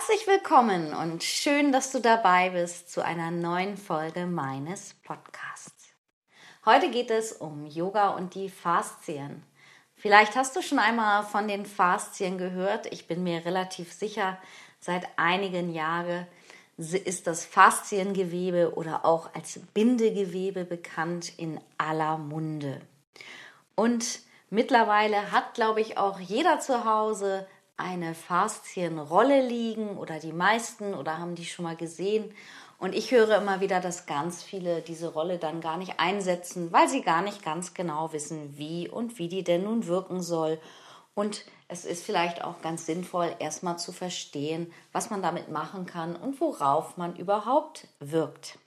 Herzlich willkommen und schön, dass du dabei bist zu einer neuen Folge meines Podcasts. Heute geht es um Yoga und die Faszien. Vielleicht hast du schon einmal von den Faszien gehört. Ich bin mir relativ sicher, seit einigen Jahren ist das Fasziengewebe oder auch als Bindegewebe bekannt in aller Munde. Und mittlerweile hat, glaube ich, auch jeder zu Hause eine Faszienrolle liegen oder die meisten oder haben die schon mal gesehen. Und ich höre immer wieder, dass ganz viele diese Rolle dann gar nicht einsetzen, weil sie gar nicht ganz genau wissen, wie und wie die denn nun wirken soll. Und es ist vielleicht auch ganz sinnvoll, erstmal zu verstehen, was man damit machen kann und worauf man überhaupt wirkt.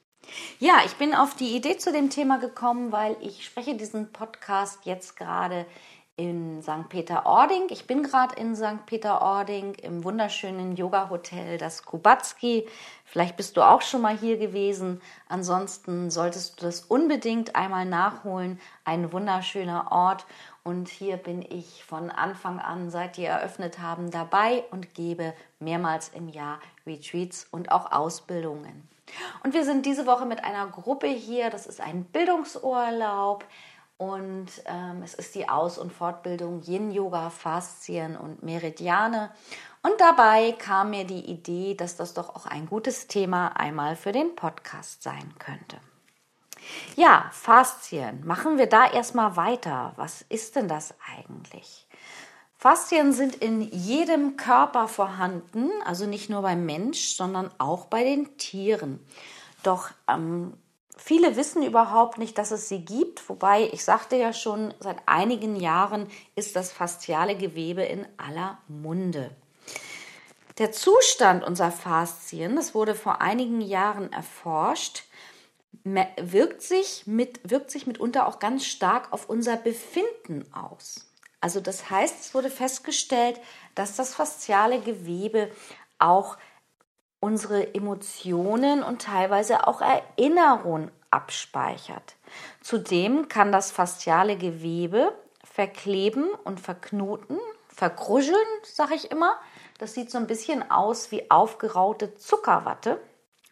Ja, ich bin auf die Idee zu dem Thema gekommen, weil ich spreche diesen Podcast jetzt gerade in St. Peter-Ording. Ich bin gerade in St. Peter-Ording im wunderschönen Yoga-Hotel, das Kubatski. Vielleicht bist du auch schon mal hier gewesen. Ansonsten solltest du das unbedingt einmal nachholen. Ein wunderschöner Ort. Und hier bin ich von Anfang an, seit die eröffnet haben, dabei und gebe mehrmals im Jahr Retreats und auch Ausbildungen. Und wir sind diese Woche mit einer Gruppe hier. Das ist ein Bildungsurlaub und ähm, es ist die Aus- und Fortbildung Yin Yoga, Faszien und Meridiane. Und dabei kam mir die Idee, dass das doch auch ein gutes Thema einmal für den Podcast sein könnte. Ja, Faszien. Machen wir da erstmal weiter. Was ist denn das eigentlich? Faszien sind in jedem Körper vorhanden, also nicht nur beim Mensch, sondern auch bei den Tieren. Doch ähm, Viele wissen überhaupt nicht, dass es sie gibt, wobei ich sagte ja schon, seit einigen Jahren ist das fasziale Gewebe in aller Munde. Der Zustand unserer Faszien, das wurde vor einigen Jahren erforscht, wirkt sich, mit, wirkt sich mitunter auch ganz stark auf unser Befinden aus. Also das heißt, es wurde festgestellt, dass das fasziale Gewebe auch unsere Emotionen und teilweise auch Erinnerungen abspeichert. Zudem kann das fasziale Gewebe verkleben und verknoten, verkruscheln, sage ich immer. Das sieht so ein bisschen aus wie aufgeraute Zuckerwatte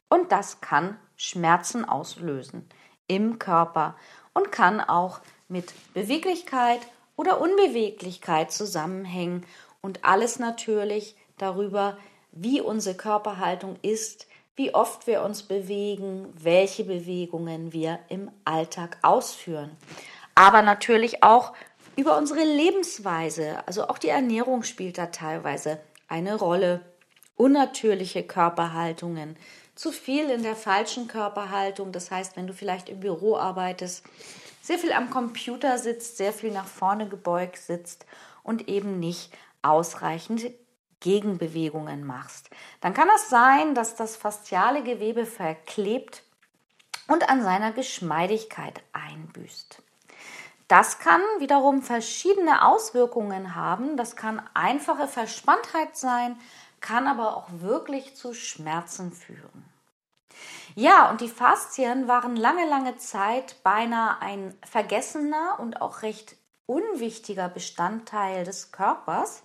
und das kann Schmerzen auslösen im Körper und kann auch mit Beweglichkeit oder Unbeweglichkeit zusammenhängen und alles natürlich darüber, wie unsere Körperhaltung ist, wie oft wir uns bewegen, welche Bewegungen wir im Alltag ausführen. Aber natürlich auch über unsere Lebensweise, also auch die Ernährung spielt da teilweise eine Rolle. Unnatürliche Körperhaltungen, zu viel in der falschen Körperhaltung, das heißt, wenn du vielleicht im Büro arbeitest, sehr viel am Computer sitzt, sehr viel nach vorne gebeugt sitzt und eben nicht ausreichend Gegenbewegungen machst, dann kann es sein, dass das fasziale Gewebe verklebt und an seiner Geschmeidigkeit einbüßt. Das kann wiederum verschiedene Auswirkungen haben. Das kann einfache Verspanntheit sein, kann aber auch wirklich zu Schmerzen führen. Ja, und die Faszien waren lange, lange Zeit beinahe ein vergessener und auch recht unwichtiger Bestandteil des Körpers.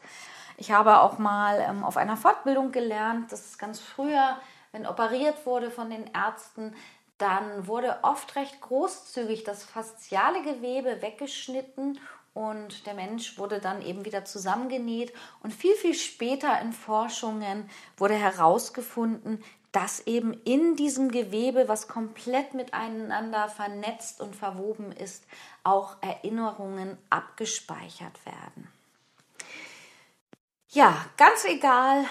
Ich habe auch mal ähm, auf einer Fortbildung gelernt, dass ganz früher, wenn operiert wurde von den Ärzten, dann wurde oft recht großzügig das fasziale Gewebe weggeschnitten und der Mensch wurde dann eben wieder zusammengenäht. Und viel, viel später in Forschungen wurde herausgefunden, dass eben in diesem Gewebe, was komplett miteinander vernetzt und verwoben ist, auch Erinnerungen abgespeichert werden. Ja, ganz egal,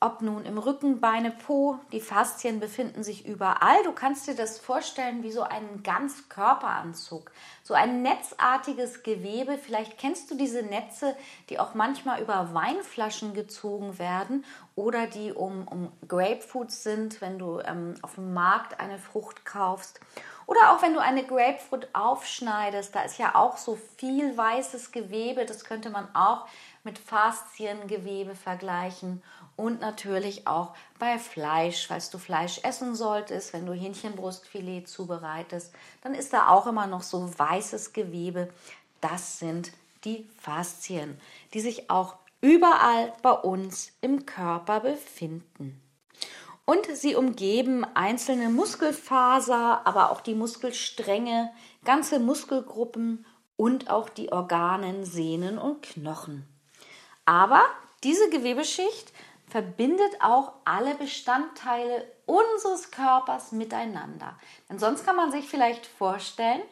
ob nun im Rücken, Beine, Po, die Faszien befinden sich überall. Du kannst dir das vorstellen wie so einen Ganzkörperanzug, so ein netzartiges Gewebe. Vielleicht kennst du diese Netze, die auch manchmal über Weinflaschen gezogen werden oder die um, um Grapefruits sind, wenn du ähm, auf dem Markt eine Frucht kaufst. Oder auch wenn du eine Grapefruit aufschneidest, da ist ja auch so viel weißes Gewebe, das könnte man auch mit Fasziengewebe vergleichen und natürlich auch bei Fleisch, falls du Fleisch essen solltest, wenn du Hähnchenbrustfilet zubereitest, dann ist da auch immer noch so weißes Gewebe. Das sind die Faszien, die sich auch überall bei uns im Körper befinden. Und sie umgeben einzelne Muskelfaser, aber auch die Muskelstränge, ganze Muskelgruppen und auch die Organen, Sehnen und Knochen. Aber diese Gewebeschicht verbindet auch alle Bestandteile unseres Körpers miteinander. Denn sonst kann man sich vielleicht vorstellen,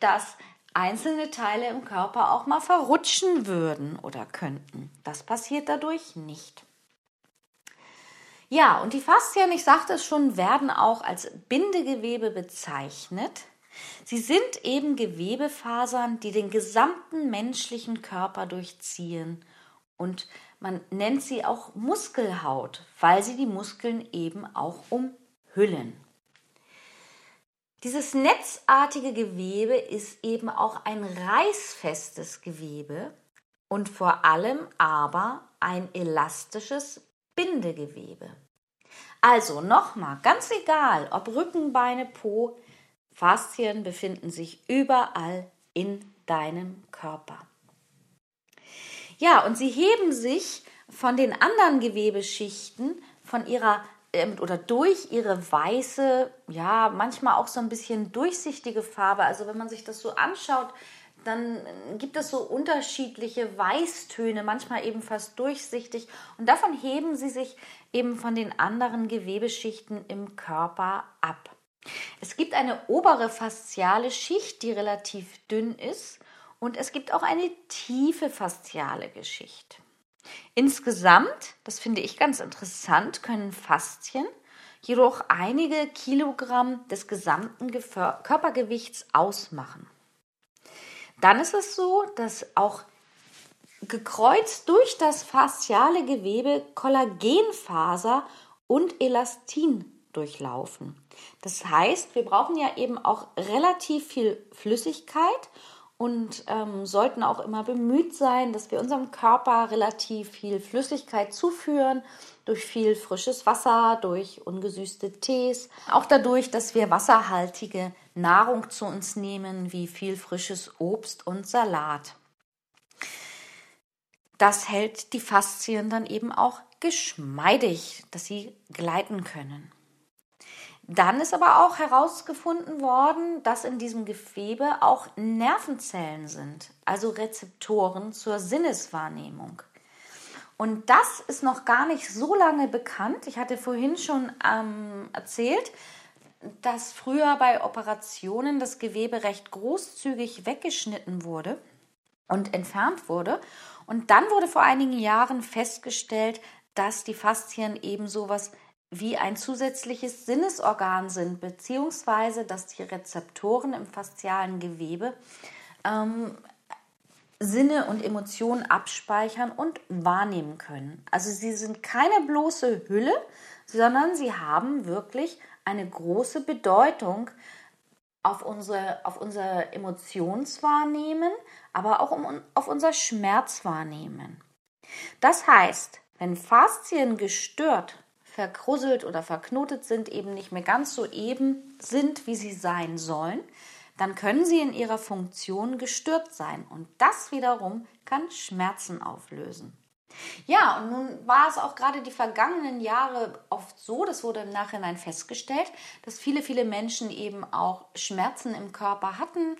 dass einzelne Teile im Körper auch mal verrutschen würden oder könnten. Das passiert dadurch nicht. Ja, und die Faszien, ich sagte es schon, werden auch als Bindegewebe bezeichnet. Sie sind eben Gewebefasern, die den gesamten menschlichen Körper durchziehen und man nennt sie auch Muskelhaut, weil sie die Muskeln eben auch umhüllen. Dieses netzartige Gewebe ist eben auch ein reißfestes Gewebe und vor allem aber ein elastisches Bindegewebe. Also nochmal, ganz egal, ob Rücken, Beine, Po, Faszien befinden sich überall in deinem Körper. Ja, und sie heben sich von den anderen Gewebeschichten von ihrer ähm, oder durch ihre weiße, ja, manchmal auch so ein bisschen durchsichtige Farbe. Also wenn man sich das so anschaut, dann gibt es so unterschiedliche Weißtöne, manchmal eben fast durchsichtig. Und davon heben sie sich eben von den anderen Gewebeschichten im Körper ab. Es gibt eine obere fasziale Schicht, die relativ dünn ist und es gibt auch eine tiefe fasziale Geschichte. Insgesamt, das finde ich ganz interessant, können Faszien jedoch einige Kilogramm des gesamten Körpergewichts ausmachen. Dann ist es so, dass auch gekreuzt durch das fasziale Gewebe Kollagenfaser und Elastin durchlaufen. Das heißt, wir brauchen ja eben auch relativ viel Flüssigkeit und ähm, sollten auch immer bemüht sein, dass wir unserem Körper relativ viel Flüssigkeit zuführen, durch viel frisches Wasser, durch ungesüßte Tees, auch dadurch, dass wir wasserhaltige Nahrung zu uns nehmen, wie viel frisches Obst und Salat. Das hält die Faszien dann eben auch geschmeidig, dass sie gleiten können. Dann ist aber auch herausgefunden worden, dass in diesem Gewebe auch Nervenzellen sind, also Rezeptoren zur Sinneswahrnehmung. Und das ist noch gar nicht so lange bekannt. Ich hatte vorhin schon ähm, erzählt, dass früher bei Operationen das Gewebe recht großzügig weggeschnitten wurde und entfernt wurde. Und dann wurde vor einigen Jahren festgestellt, dass die Faszien eben sowas wie ein zusätzliches Sinnesorgan sind, beziehungsweise dass die Rezeptoren im faszialen Gewebe ähm, Sinne und Emotionen abspeichern und wahrnehmen können. Also sie sind keine bloße Hülle, sondern sie haben wirklich eine große Bedeutung auf, unsere, auf unser Emotionswahrnehmen, aber auch um, auf unser Schmerzwahrnehmen. Das heißt, wenn Faszien gestört verkrusselt oder verknotet sind, eben nicht mehr ganz so eben sind, wie sie sein sollen, dann können sie in ihrer Funktion gestört sein. Und das wiederum kann Schmerzen auflösen. Ja, und nun war es auch gerade die vergangenen Jahre oft so, das wurde im Nachhinein festgestellt, dass viele, viele Menschen eben auch Schmerzen im Körper hatten.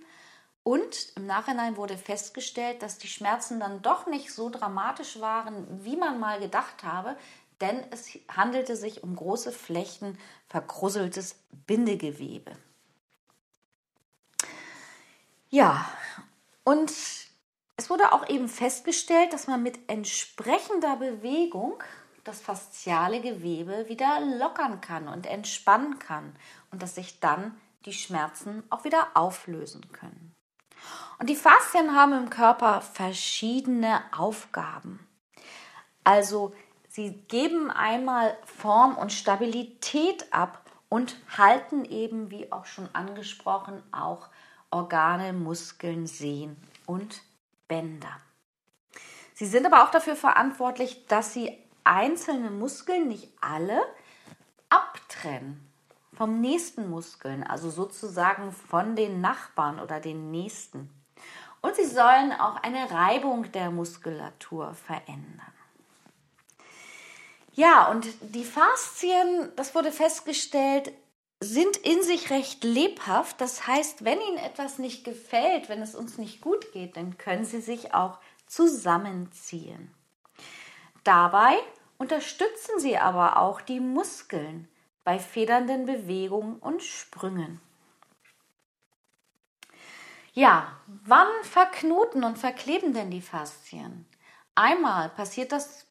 Und im Nachhinein wurde festgestellt, dass die Schmerzen dann doch nicht so dramatisch waren, wie man mal gedacht habe, denn es handelte sich um große Flächen verkrusseltes Bindegewebe. Ja, und es wurde auch eben festgestellt, dass man mit entsprechender Bewegung das fasziale Gewebe wieder lockern kann und entspannen kann und dass sich dann die Schmerzen auch wieder auflösen können. Und die Faszien haben im Körper verschiedene Aufgaben. Also sie geben einmal Form und Stabilität ab und halten eben, wie auch schon angesprochen, auch Organe, Muskeln, Sehnen und Bänder. Sie sind aber auch dafür verantwortlich, dass sie einzelne Muskeln, nicht alle, abtrennen vom nächsten Muskeln, also sozusagen von den Nachbarn oder den nächsten. Und sie sollen auch eine Reibung der Muskulatur verändern. Ja, und die Faszien, das wurde festgestellt, sind in sich recht lebhaft. Das heißt, wenn Ihnen etwas nicht gefällt, wenn es uns nicht gut geht, dann können Sie sich auch zusammenziehen. Dabei unterstützen Sie aber auch die Muskeln bei federnden Bewegungen und Sprüngen. Ja, wann verknoten und verkleben denn die Faszien? Einmal passiert das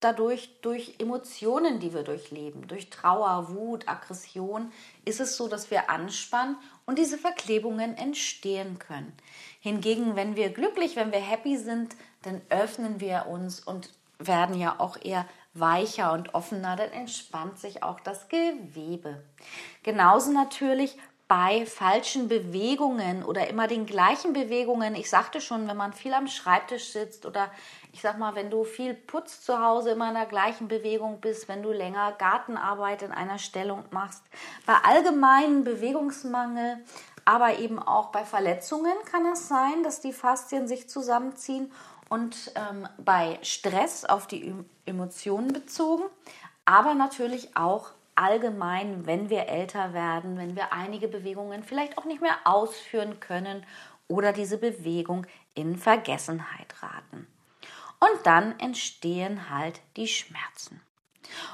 dadurch durch Emotionen, die wir durchleben, durch Trauer, Wut, Aggression, ist es so, dass wir anspannen und diese Verklebungen entstehen können. Hingegen, wenn wir glücklich, wenn wir happy sind, dann öffnen wir uns und werden ja auch eher weicher und offener, dann entspannt sich auch das Gewebe. Genauso natürlich bei falschen Bewegungen oder immer den gleichen Bewegungen. Ich sagte schon, wenn man viel am Schreibtisch sitzt oder ich sag mal, wenn du viel putzt zu Hause, immer in der gleichen Bewegung bist, wenn du länger Gartenarbeit in einer Stellung machst, bei allgemeinen Bewegungsmangel, aber eben auch bei Verletzungen kann es sein, dass die Faszien sich zusammenziehen und ähm, bei Stress auf die Emotionen bezogen, aber natürlich auch allgemein, wenn wir älter werden, wenn wir einige Bewegungen vielleicht auch nicht mehr ausführen können oder diese Bewegung in Vergessenheit raten. Und dann entstehen halt die Schmerzen.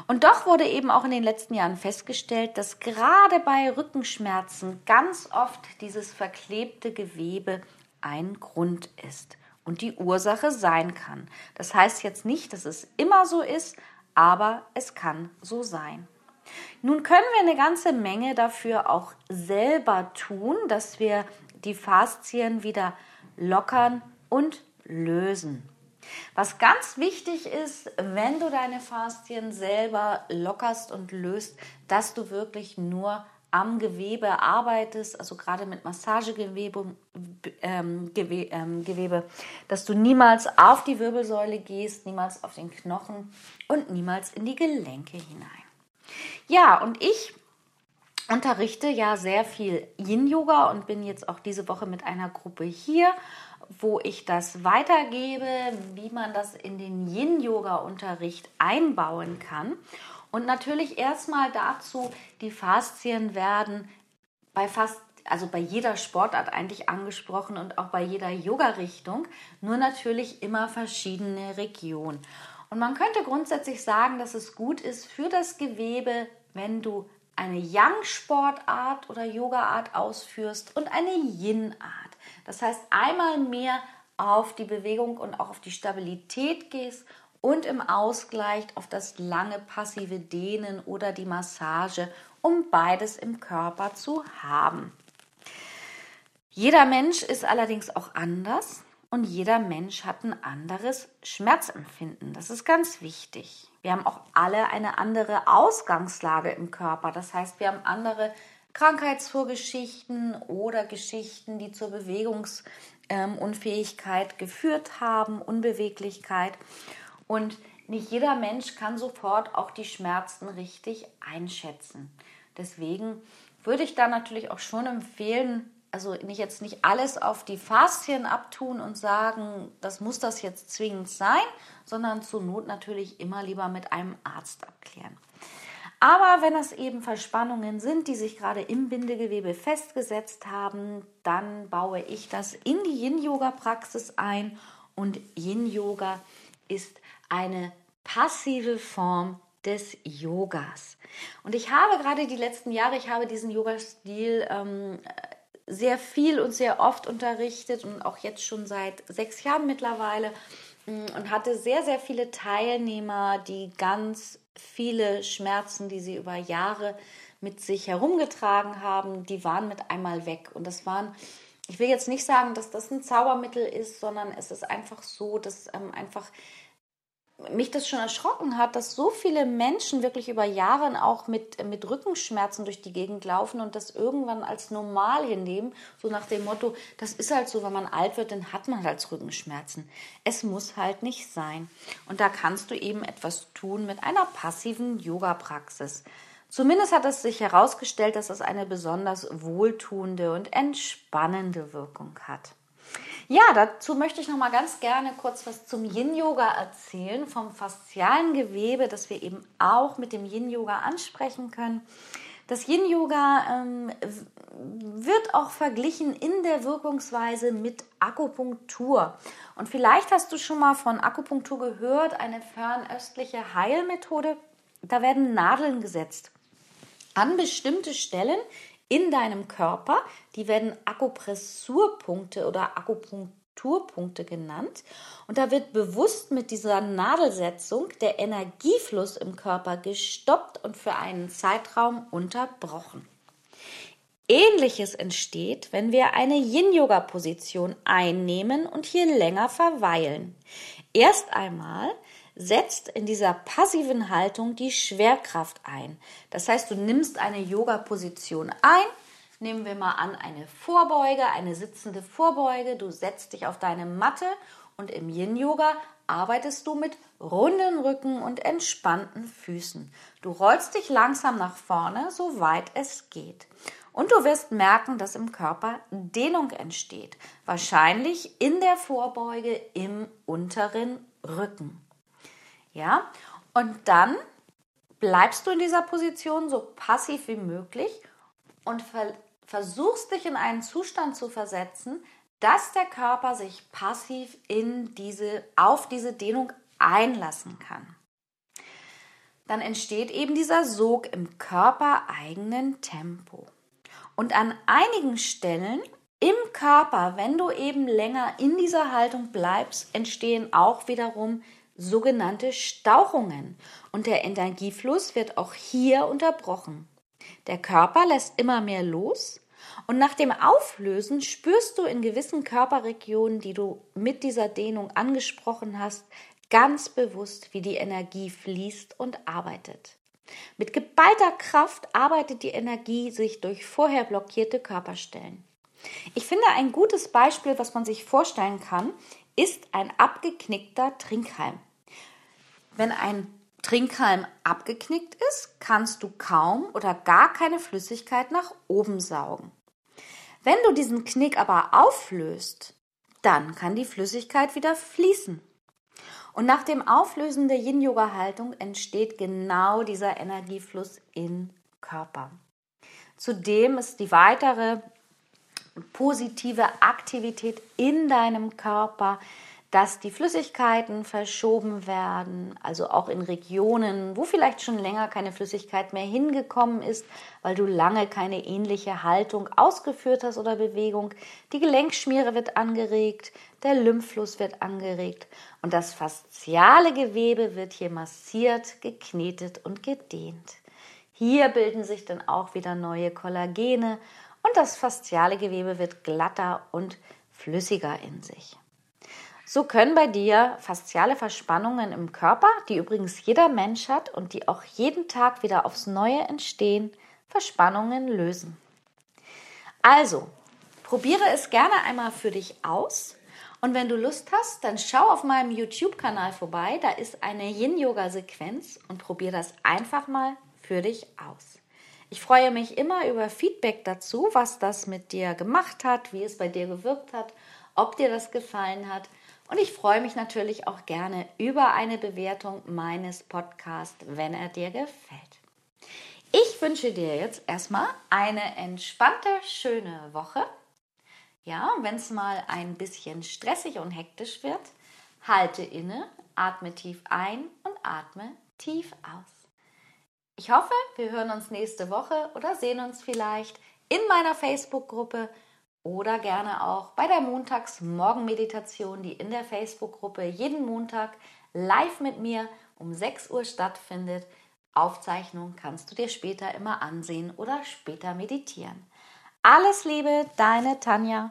Und doch wurde eben auch in den letzten Jahren festgestellt, dass gerade bei Rückenschmerzen ganz oft dieses verklebte Gewebe ein Grund ist und die Ursache sein kann. Das heißt jetzt nicht, dass es immer so ist, aber es kann so sein. Nun können wir eine ganze Menge dafür auch selber tun, dass wir die Faszien wieder lockern und lösen. Was ganz wichtig ist, wenn du deine Faszien selber lockerst und löst, dass du wirklich nur am Gewebe arbeitest, also gerade mit Massagegewebe, ähm, Gewe, ähm, Gewebe, dass du niemals auf die Wirbelsäule gehst, niemals auf den Knochen und niemals in die Gelenke hinein. Ja, und ich unterrichte ja sehr viel Yin-Yoga und bin jetzt auch diese Woche mit einer Gruppe hier, wo ich das weitergebe, wie man das in den Yin-Yoga-Unterricht einbauen kann. Und natürlich erstmal dazu, die Faszien werden bei fast also bei jeder Sportart eigentlich angesprochen und auch bei jeder Yoga-Richtung, nur natürlich immer verschiedene Regionen. Und man könnte grundsätzlich sagen, dass es gut ist für das Gewebe, wenn du eine Yang-Sportart oder Yoga-Art ausführst und eine Yin-Art. Das heißt, einmal mehr auf die Bewegung und auch auf die Stabilität gehst und im Ausgleich auf das lange passive Dehnen oder die Massage, um beides im Körper zu haben. Jeder Mensch ist allerdings auch anders und jeder Mensch hat ein anderes Schmerzempfinden. Das ist ganz wichtig. Wir haben auch alle eine andere Ausgangslage im Körper. Das heißt, wir haben andere Krankheitsvorgeschichten oder Geschichten, die zur Bewegungsunfähigkeit geführt haben, Unbeweglichkeit. Und nicht jeder Mensch kann sofort auch die Schmerzen richtig einschätzen. Deswegen würde ich da natürlich auch schon empfehlen, also nicht jetzt nicht alles auf die Faszien abtun und sagen, das muss das jetzt zwingend sein, sondern zur Not natürlich immer lieber mit einem Arzt abklären. Aber wenn es eben Verspannungen sind, die sich gerade im Bindegewebe festgesetzt haben, dann baue ich das in die Yin-Yoga-Praxis ein. Und Yin-Yoga ist eine passive Form des Yogas. Und ich habe gerade die letzten Jahre, ich habe diesen Yoga-Stil ähm, sehr viel und sehr oft unterrichtet und auch jetzt schon seit sechs Jahren mittlerweile. mm, und hatte sehr, sehr viele Teilnehmer, die ganz viele Schmerzen, die sie über Jahre mit sich herumgetragen haben, die waren mit einmal weg. Und das waren, ich will jetzt nicht sagen, dass das ein Zaubermittel ist, sondern es ist einfach so, dass ähm, einfach mich das schon erschrocken hat, dass so viele Menschen wirklich über Jahre auch mit, mit Rückenschmerzen durch die Gegend laufen und das irgendwann als normal hinnehmen, so nach dem Motto, das ist halt so, wenn man alt wird, dann hat man halt Rückenschmerzen. Es muss halt nicht sein. Und da kannst du eben etwas tun mit einer passiven Yoga-Praxis. Zumindest hat es sich herausgestellt, dass es eine besonders wohltuende und entspannende Wirkung hat. Ja, dazu möchte ich noch mal ganz gerne kurz was zum Yin Yoga erzählen, vom faszialen Gewebe, das wir eben auch mit dem Yin Yoga ansprechen können. Das Yin Yoga ähm, wird auch verglichen in der Wirkungsweise mit Akupunktur. Und vielleicht hast du schon mal von Akupunktur gehört, eine fernöstliche Heilmethode. Da werden Nadeln gesetzt an bestimmte Stellen in deinem Körper. Die werden Akupressurpunkte oder Akupunkturpunkte genannt. Und da wird bewusst mit dieser Nadelsetzung der Energiefluss im Körper gestoppt und für einen Zeitraum unterbrochen. Ähnliches entsteht, wenn wir eine Yin-Yoga-Position einnehmen und hier länger verweilen. Erst einmal setzt in dieser passiven Haltung die Schwerkraft ein. Das heißt, du nimmst eine Yoga-Position ein. Nehmen wir mal an, eine Vorbeuge, eine sitzende Vorbeuge. Du setzt dich auf deine Matte und im Yin-Yoga arbeitest du mit runden Rücken und entspannten Füßen. Du rollst dich langsam nach vorne, soweit es geht. Und du wirst merken, dass im Körper Dehnung entsteht. Wahrscheinlich in der Vorbeuge im unteren Rücken. Ja, und dann bleibst du in dieser Position so passiv wie möglich und ver versuchst dich in einen Zustand zu versetzen, dass der Körper sich passiv in diese, auf diese Dehnung einlassen kann. Dann entsteht eben dieser Sog im körpereigenen Tempo. Und an einigen Stellen im Körper, wenn du eben länger in dieser Haltung bleibst, entstehen auch wiederum sogenannte Stauchungen und der Energiefluss wird auch hier unterbrochen. Der Körper lässt immer mehr los und nach dem Auflösen spürst du in gewissen Körperregionen, die du mit dieser Dehnung angesprochen hast, ganz bewusst, wie die Energie fließt und arbeitet. Mit geballter Kraft arbeitet die Energie sich durch vorher blockierte Körperstellen. Ich finde ein gutes Beispiel, was man sich vorstellen kann, ist ein abgeknickter Trinkhalm. Wenn ein Trinkhalm abgeknickt ist, kannst du kaum oder gar keine Flüssigkeit nach oben saugen. Wenn du diesen Knick aber auflöst, dann kann die Flüssigkeit wieder fließen. Und nach dem Auflösen der Yin-Yoga-Haltung entsteht genau dieser Energiefluss im Körper. Zudem ist die weitere positive Aktivität in deinem Körper, dass die Flüssigkeiten verschoben werden, also auch in Regionen, wo vielleicht schon länger keine Flüssigkeit mehr hingekommen ist, weil du lange keine ähnliche Haltung ausgeführt hast oder Bewegung. Die Gelenkschmiere wird angeregt, der Lymphfluss wird angeregt und das fasziale Gewebe wird hier massiert, geknetet und gedehnt. Hier bilden sich dann auch wieder neue Kollagene und das fasziale Gewebe wird glatter und flüssiger in sich. So können bei dir fasziale Verspannungen im Körper, die übrigens jeder Mensch hat und die auch jeden Tag wieder aufs Neue entstehen, Verspannungen lösen. Also, probiere es gerne einmal für dich aus. Und wenn du Lust hast, dann schau auf meinem YouTube-Kanal vorbei. Da ist eine Yin-Yoga-Sequenz und probiere das einfach mal für dich aus. Ich freue mich immer über Feedback dazu, was das mit dir gemacht hat, wie es bei dir gewirkt hat, ob dir das gefallen hat. Und ich freue mich natürlich auch gerne über eine Bewertung meines Podcasts, wenn er dir gefällt. Ich wünsche dir jetzt erstmal eine entspannte, schöne Woche. Ja, wenn es mal ein bisschen stressig und hektisch wird, halte inne, atme tief ein und atme tief aus. Ich hoffe, wir hören uns nächste Woche oder sehen uns vielleicht in meiner Facebook-Gruppe oder gerne auch bei der Montagsmorgenmeditation, die in der Facebook-Gruppe jeden Montag live mit mir um 6 Uhr stattfindet. Aufzeichnung kannst du dir später immer ansehen oder später meditieren. Alles Liebe, deine Tanja.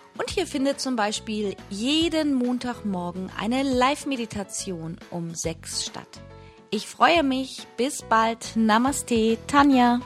und hier findet zum Beispiel jeden Montagmorgen eine Live-Meditation um sechs statt. Ich freue mich. Bis bald. Namaste, Tanja.